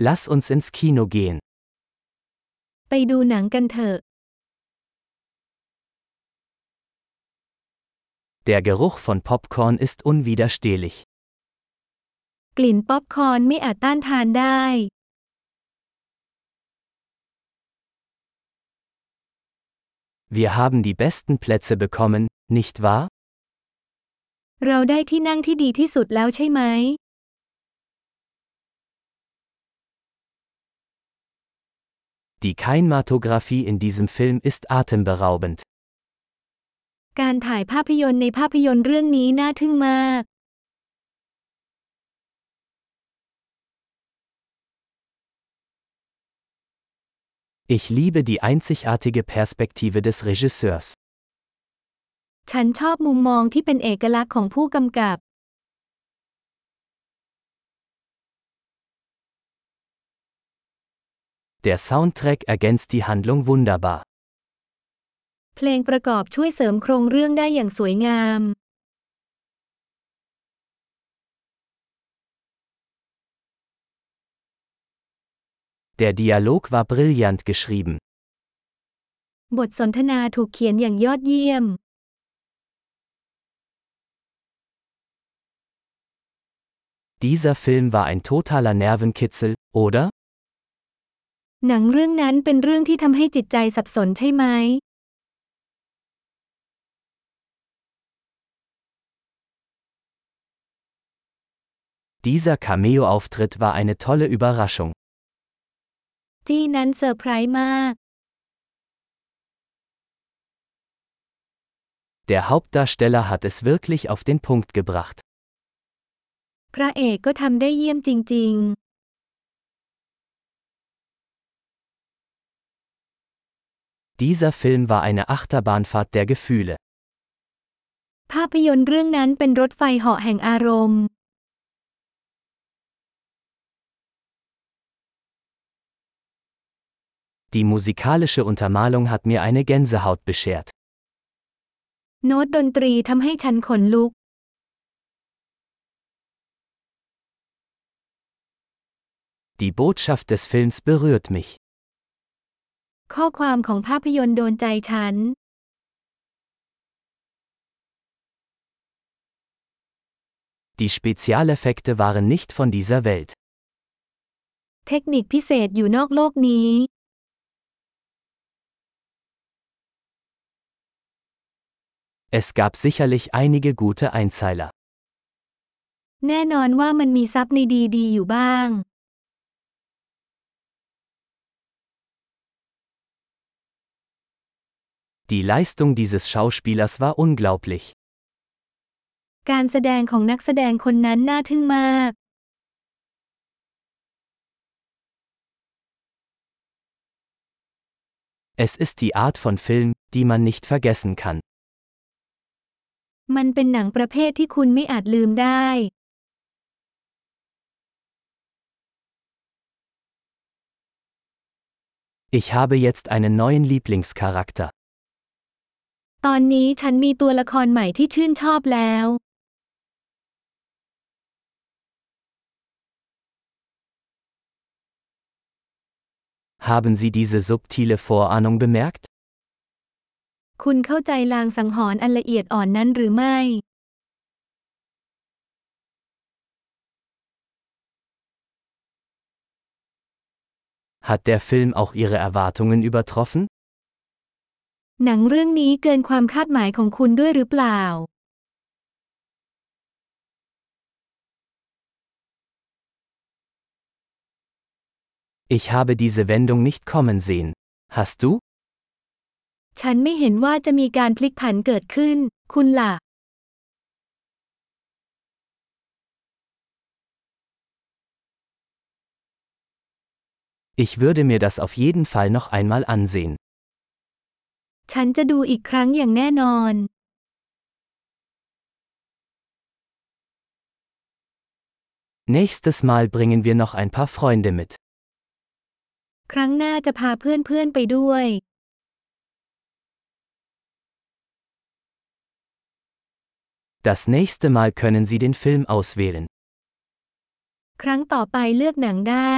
Lass uns ins Kino gehen. ไปดูหนังกันเถอะ Der Geruch von Popcorn ist unwiderstehlich. กลิ่นป๊อปคอร์นไม่อาจต้านทานได้ Wir haben die besten Plätze bekommen, nicht wahr? เราได้ที่นั่งที่ดีที่สุดแล้วใช่ไหม Die Kinematographie in diesem Film ist atemberaubend. การถ่ายภาพยนตร์ในภาพยนตร์เรื่องนี้น่าทึ่งมาก Ich liebe die einzigartige Perspektive des Regisseurs. ฉันชอบมุมมองที่เป็นเอกลักษณ์ของผู้กำกับ Der Soundtrack ergänzt die Handlung wunderbar. เพลงประกอบช่วยเสริมโครงเรื่องได้อย่างสวยงาม Der Dialog war brillant geschrieben. บทสนทนาถูกเขียนอย่างยอดเยี่ยม Dieser Film war ein totaler Nervenkitzel, oder? หนังเรื่องนั้นเป็นเรื่องที่ทำให้จิตใจสับสนใช่ไหม Dieser Cameo-Auftritt war eine tolle Überraschung. จี้นั้นเซอร์ไพรส์มาก Der Hauptdarsteller hat es wirklich auf den Punkt gebracht. พระเอกก็ทำได้เยี่ยมจริง Dieser Film war eine Achterbahnfahrt der Gefühle. ๆ ภาพยนตร์เรื่องนั้นเป็นรถไฟเหาะแห่งอารมณ์ Die musikalische Untermalung hat mir eine Gänsehaut beschert. โน้ตดนตรีทำให้ฉันขนลุก Die Botschaft des Films berührt mich. ข้อความของภาพยนตร์โดนใจฉัน Die Spezialeffekte waren nicht von dieser Welt. เทคนิคพิเศษอยู่นอกโลกนี้ Es gab sicherlich einige gute Einzeiler. แน่นอนว่ามันมีซับในดีๆอยู่บ้าง Die Leistung dieses Schauspielers war unglaublich. การแสดงของนักแสดงคนนั้นน่าทึ่งมาก Es ist die Art von Film, die man nicht vergessen kann. มันเป็นหนังประเภทที่คุณไม่อาจลืมได้ Ich habe jetzt einen neuen Lieblingscharakter. ตอนนี้ฉันมีตัวละครใหม่ที่ชื่นชอบแล้ว Haben Sie diese subtile Vorahnung bemerkt? คุณเข้าใจลางสังหรณ์อันละเอียดอ่อนนั้นหรือไม่ Hat der Film auch Ihre Erwartungen übertroffen? หนังเรื่องนี้เกินความคาดหมายของคุณด้วยหรือเปล่า Ich habe diese Wendung nicht kommen sehen. Hast du? ฉันไม่เห็นว่าจะมีการพลิกผันเกิดขึ้น คุณล่ะ Ich würde mir das auf jeden Fall noch einmal ansehen. ฉันจะดูอีกครั้งอย่างแน่นอน Nächstes Mal bringen wir noch ein paar Freunde mit. ครั้งหน้าจะพาเพื่อนๆไปด้วย Das nächste Mal können Sie den Film auswählen. ครั้งต่อไปเลือกหนังได้